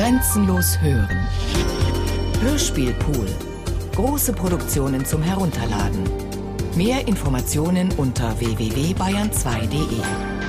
Grenzenlos hören. Hörspielpool. Große Produktionen zum Herunterladen. Mehr Informationen unter www.bayern2.de.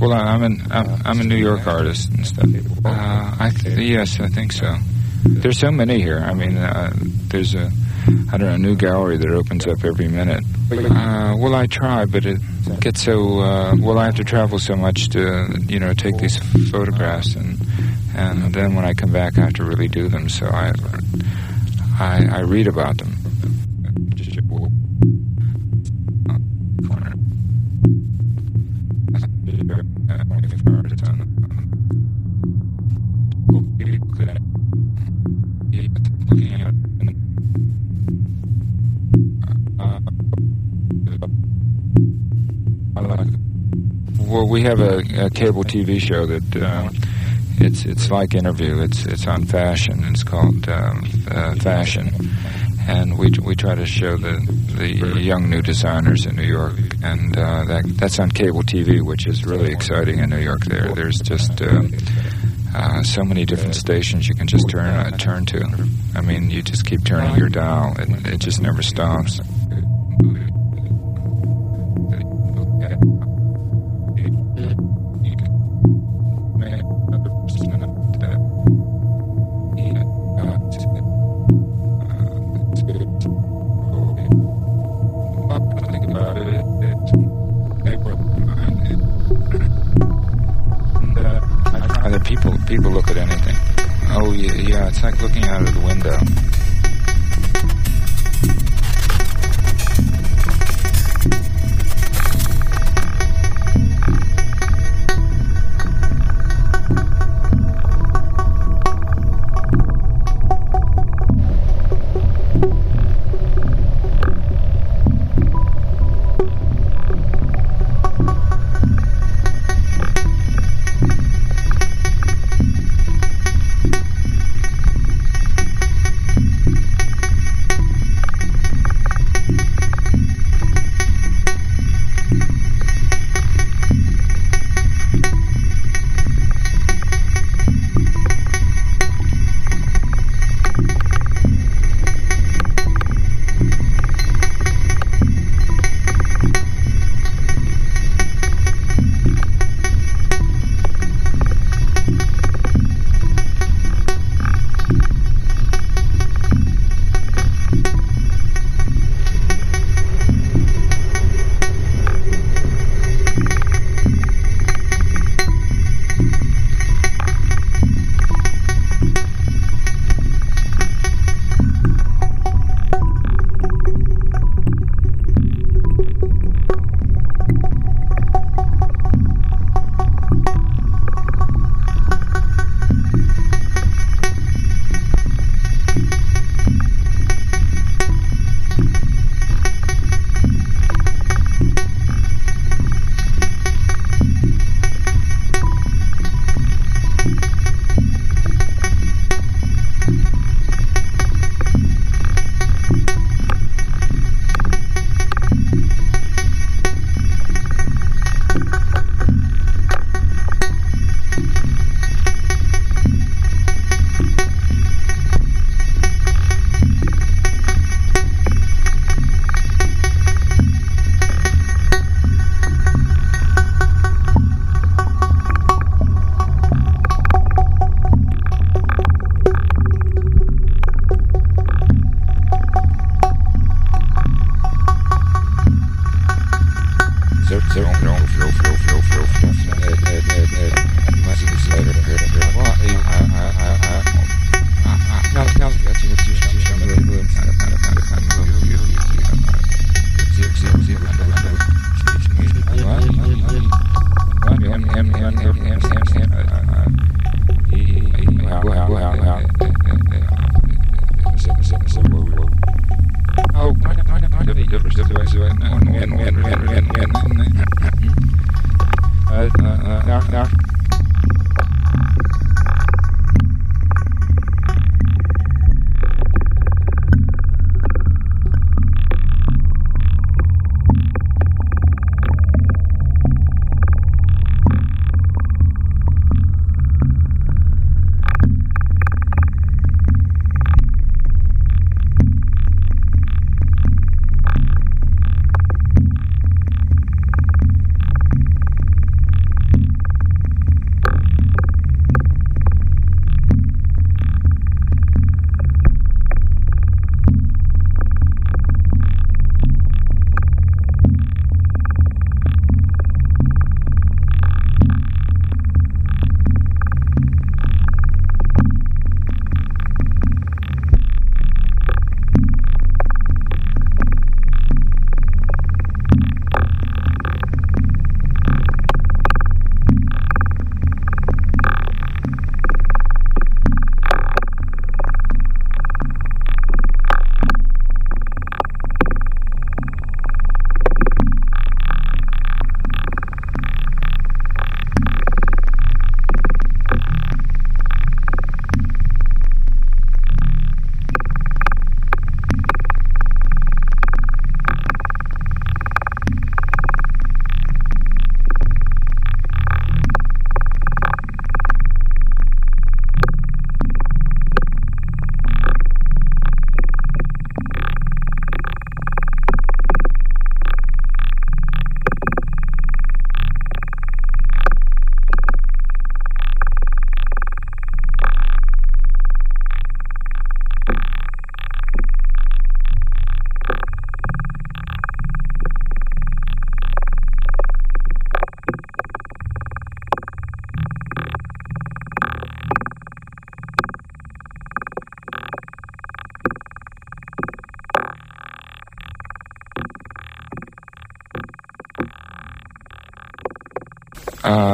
Well, I'm an I'm, I'm a New York artist and stuff. Uh, I th- yes, I think so. There's so many here. I mean, uh, there's a I don't know a new gallery that opens up every minute. Uh, well, I try, but it gets so uh, well. I have to travel so much to you know take these photographs, and and then when I come back, I have to really do them. So I I, I read about them. We have a, a cable TV show that uh, it's it's like interview. It's it's on fashion. It's called um, uh, Fashion, and we we try to show the the young new designers in New York, and uh, that that's on cable TV, which is really exciting in New York. There, there's just uh, uh, so many different stations you can just turn uh, turn to. I mean, you just keep turning your dial, and it just never stops. People people look at anything. Oh yeah, yeah, it's like looking out of the window.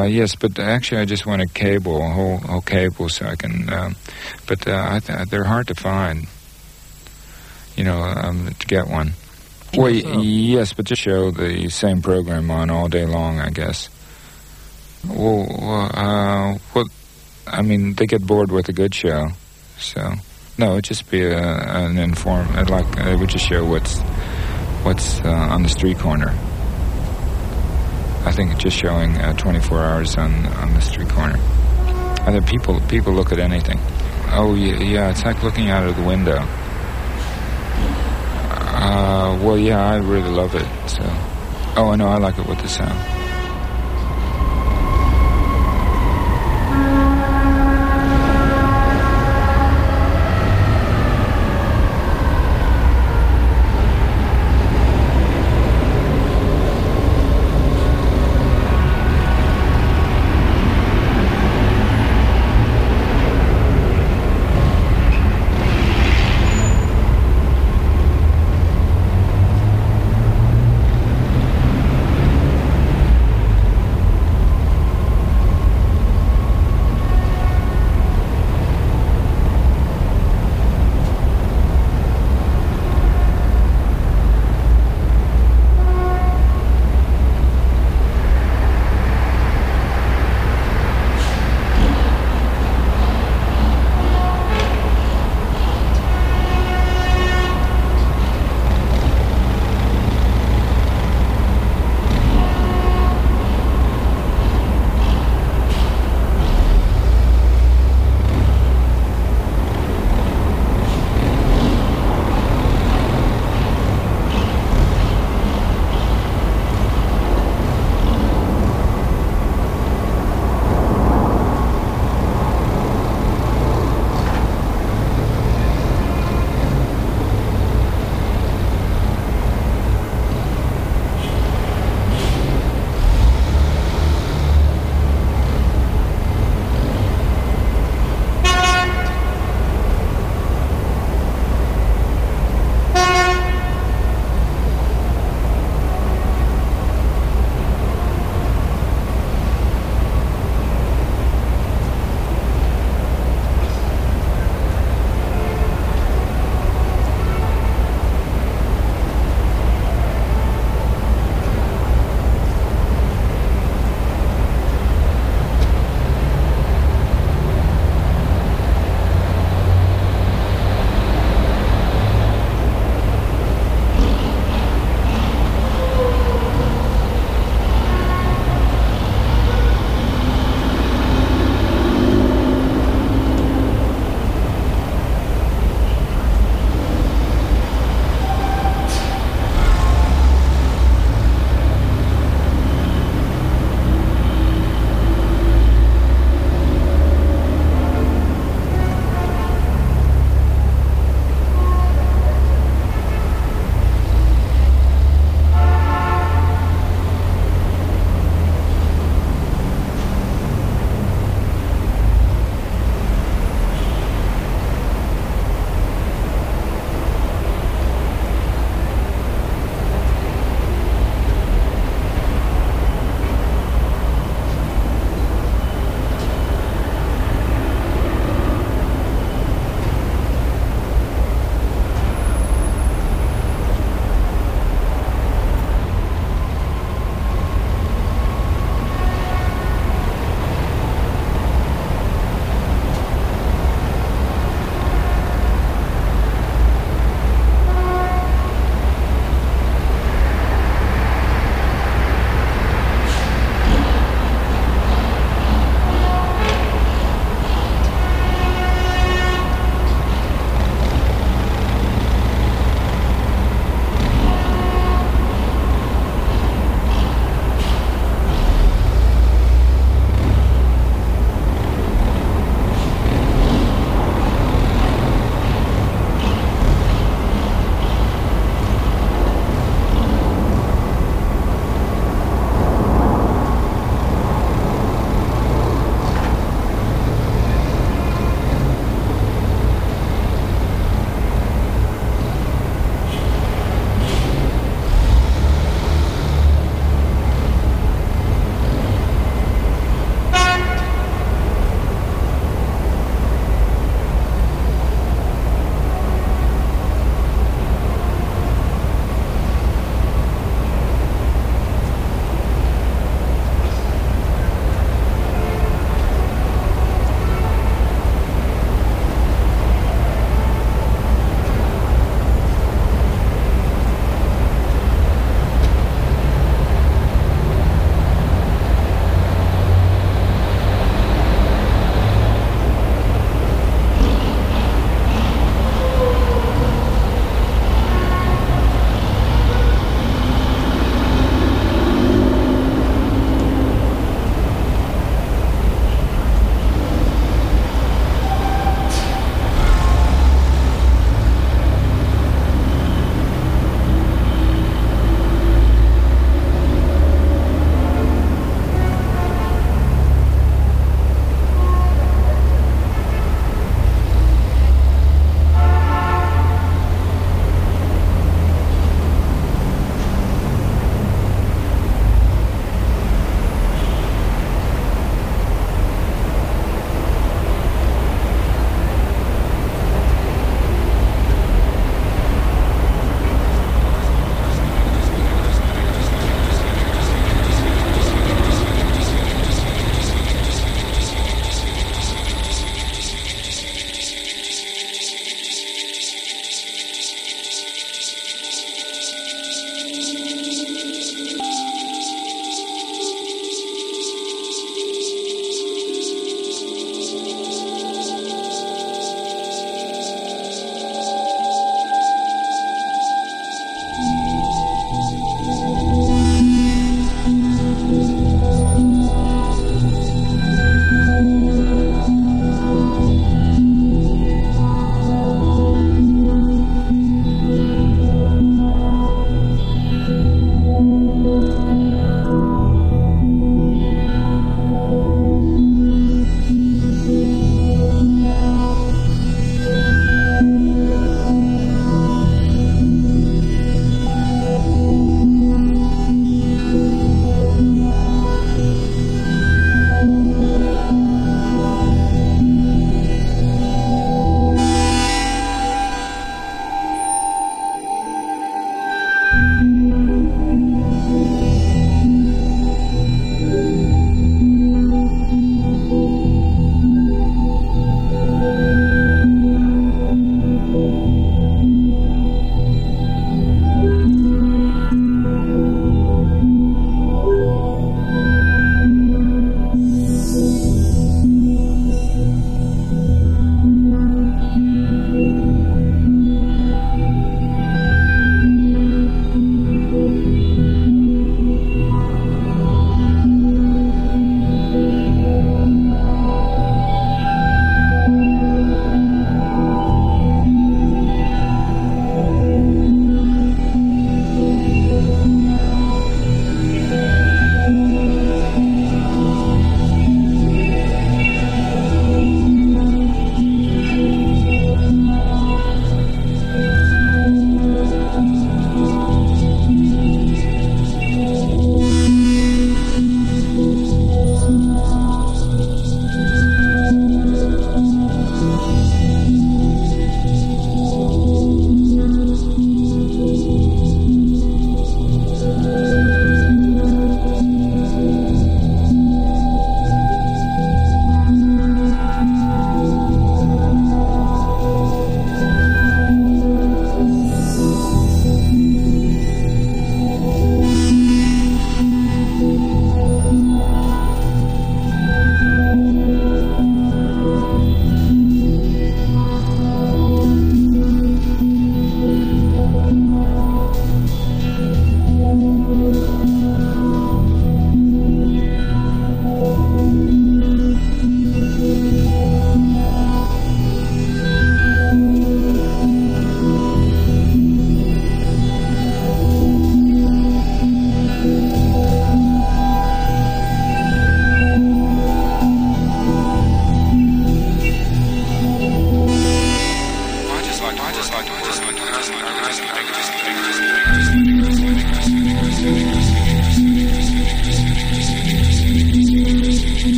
Uh, yes, but actually, I just want a cable, a whole, whole cable, so I can. Um, but uh, I th- they're hard to find. You know, um, to get one. Well, y- yes, but just show the same program on all day long, I guess. Well, well, uh, well, I mean, they get bored with a good show, so no, it'd just be a, an inform. I'd like it would just show what's what's uh, on the street corner. I think it's just showing uh, 24 hours on on the street corner. Think people people look at anything. Oh yeah, yeah, it's like looking out of the window. Uh, well, yeah, I really love it. So, oh, I know, I like it with the sound.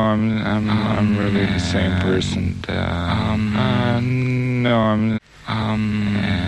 I'm I'm I'm really the same person. That, uh, um, uh, no, I'm um. um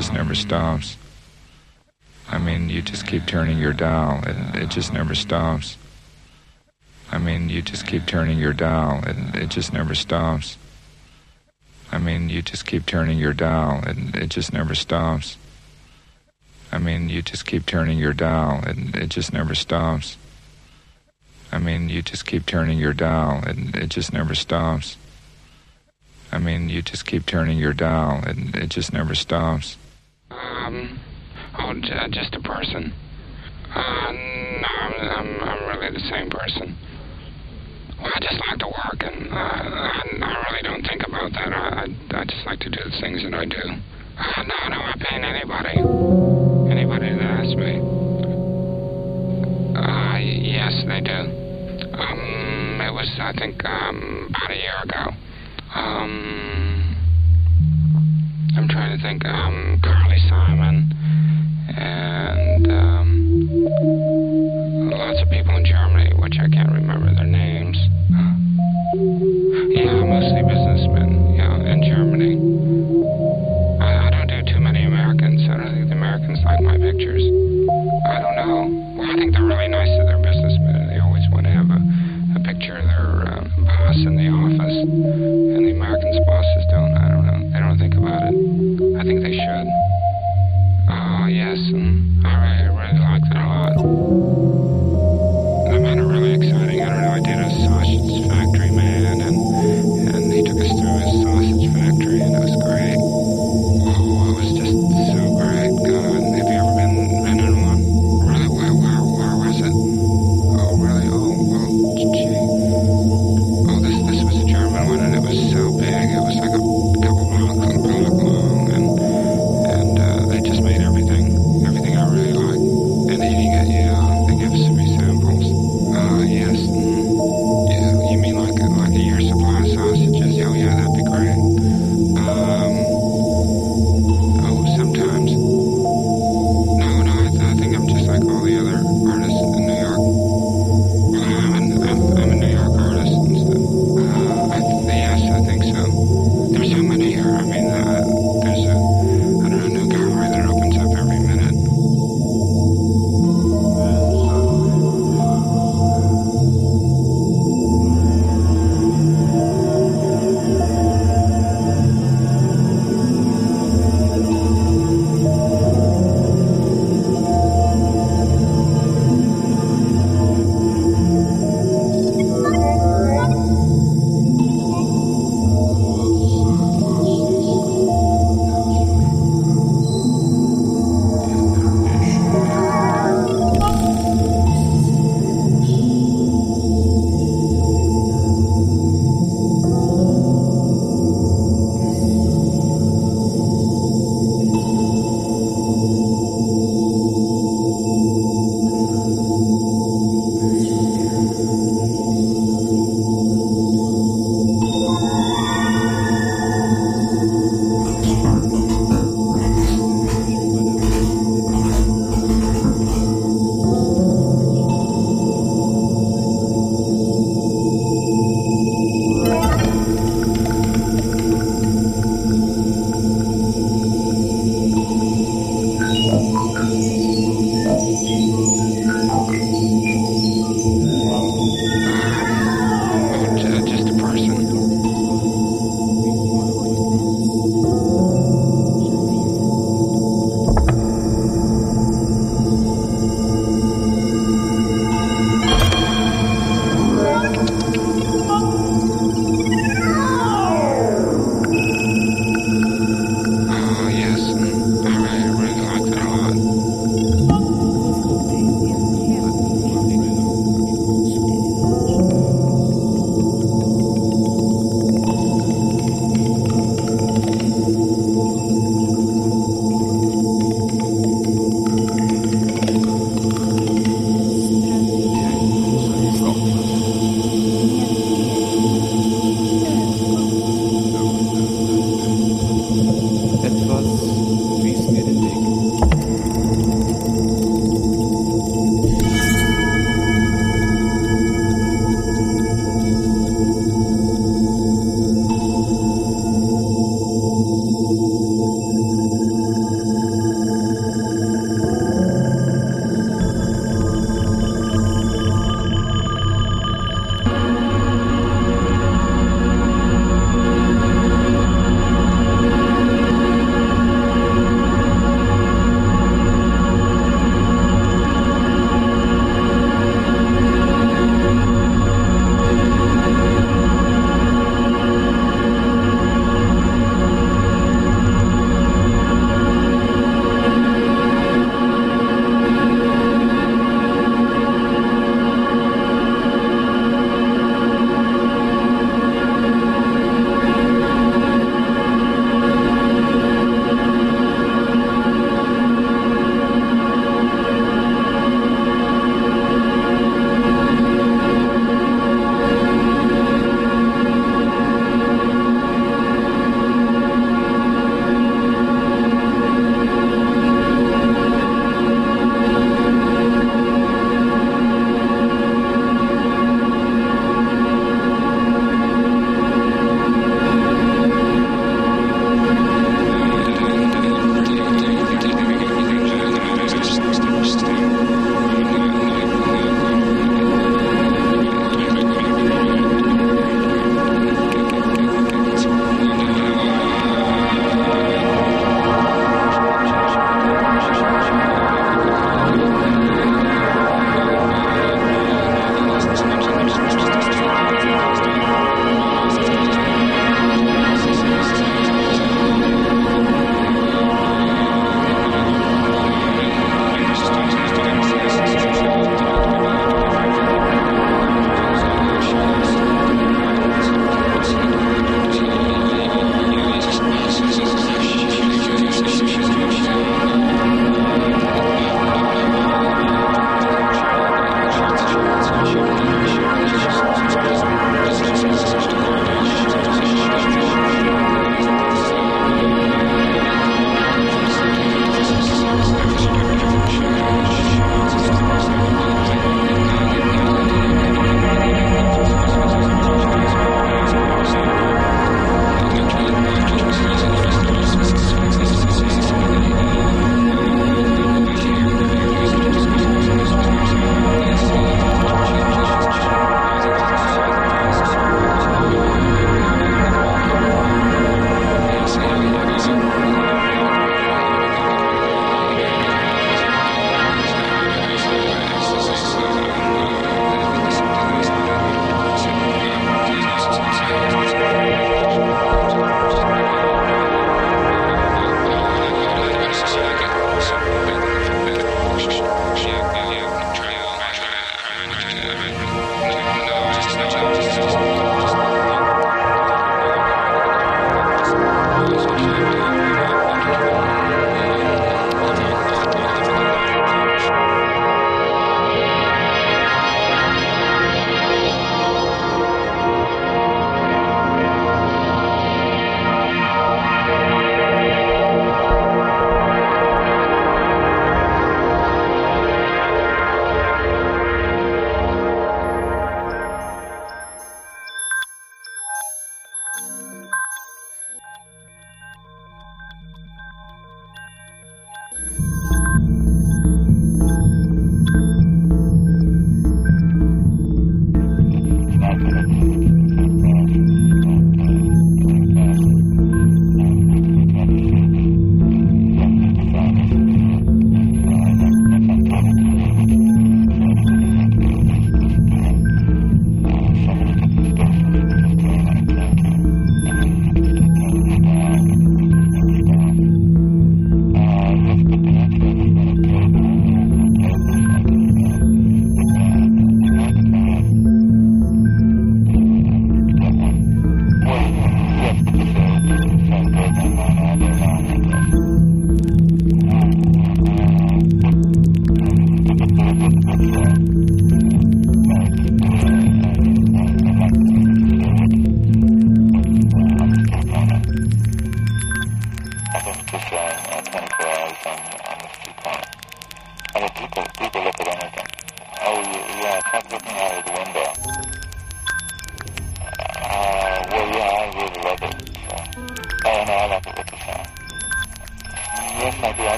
just never stops. I mean, you just keep turning your dial. It, it just never stops. I mean, you just keep turning your dial. It, it just never stops. I mean, you just keep turning your dial. It, it just never stops. I mean, you just keep turning your dial. It, it just never stops. I mean, you just keep turning your dial. It, it just never stops. I mean, you just keep turning your dial. It, it just never stops. Um. Oh, uh, just a person. Uh, no, I'm, I'm, I'm really the same person. Well, I just like to work, and uh, I, I really don't think about that. I, I, I just like to do the things that I do. Uh, no, no, I paint anybody. Anybody that asks me. Uh, yes, they do. Um, it was, I think, um, about a year ago. Um, I'm trying to think, um, Carly Simon and um, lots of people in Germany,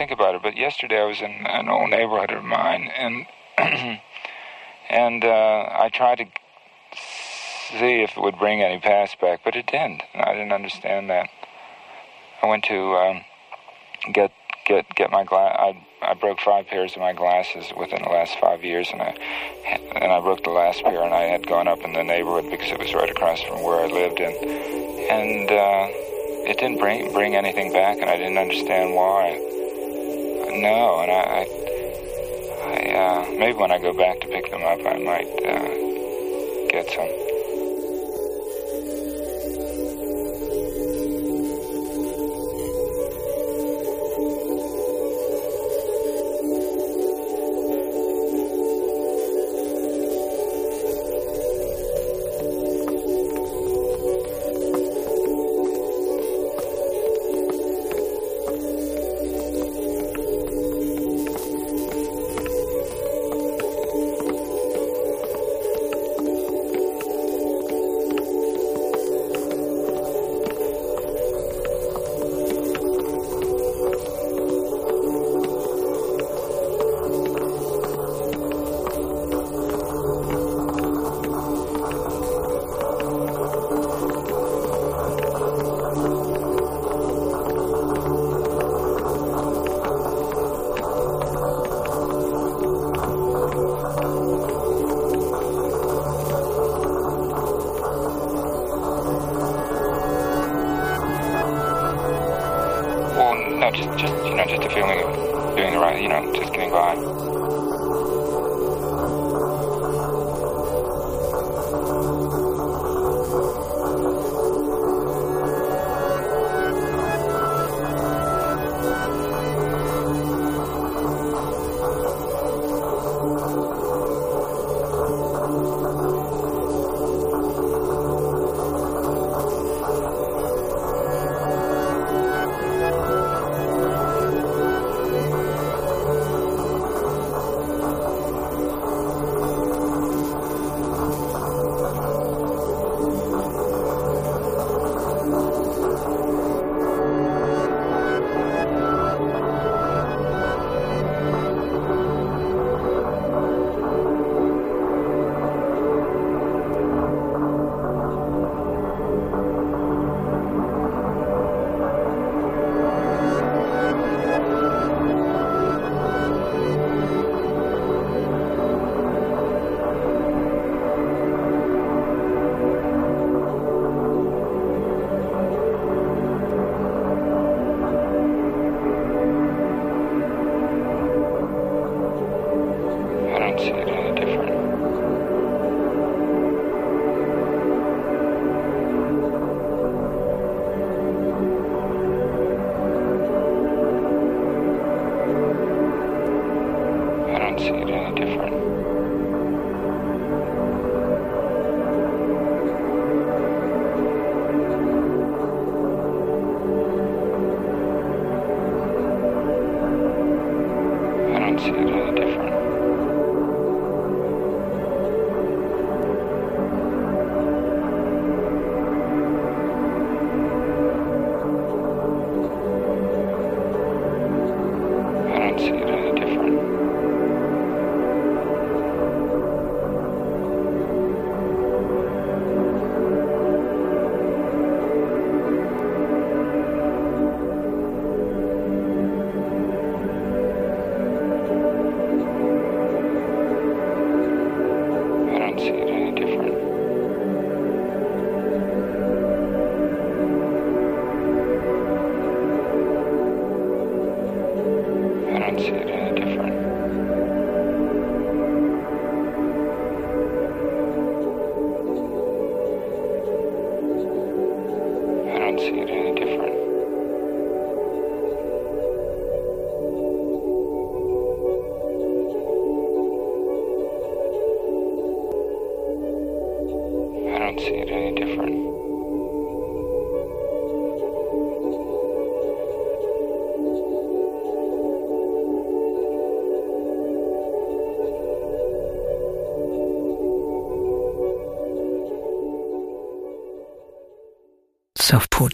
think about it, but yesterday I was in an old neighborhood of mine, and and uh, I tried to see if it would bring any past back, but it didn't. I didn't understand that. I went to um, get get get my glass. I I broke five pairs of my glasses within the last five years, and I and I broke the last pair, and I had gone up in the neighborhood because it was right across from where I lived, and and uh, it didn't bring bring anything back, and I didn't understand why. No, and I, I, I uh, maybe when I go back to pick them up, I might uh, get some.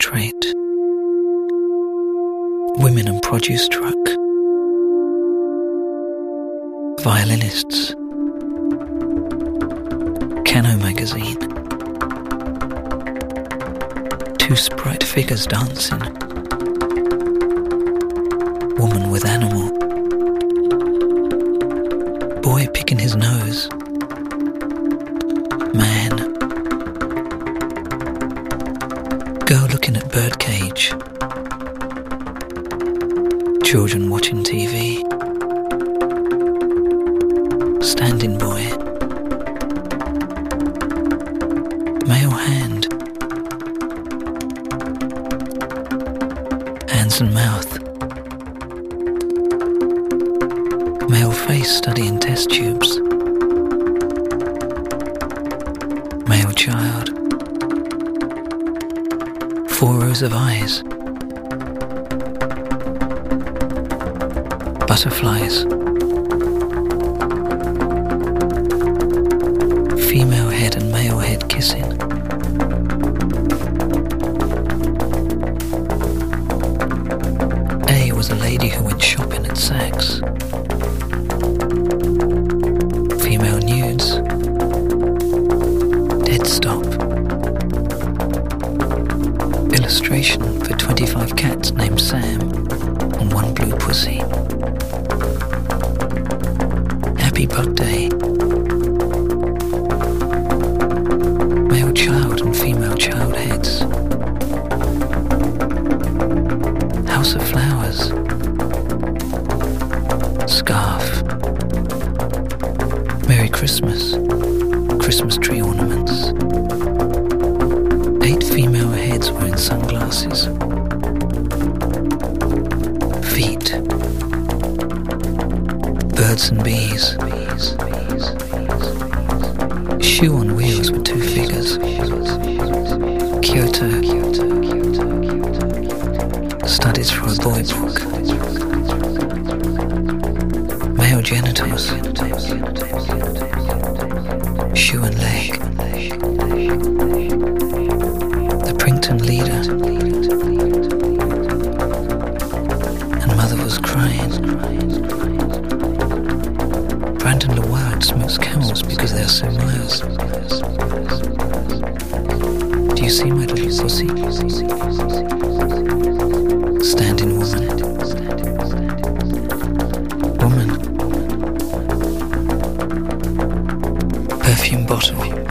trade, women and produce truck, violinists, Cano magazine, two sprite figures dancing, woman with animal. four rows of eyes. Butterflies. Female head and male head kissing. perfume bottle.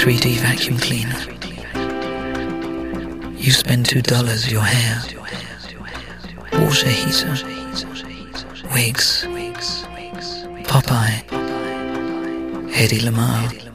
3D vacuum cleaner. You spend $2 your hair, water heater, wigs, Popeye, Eddie Lamar.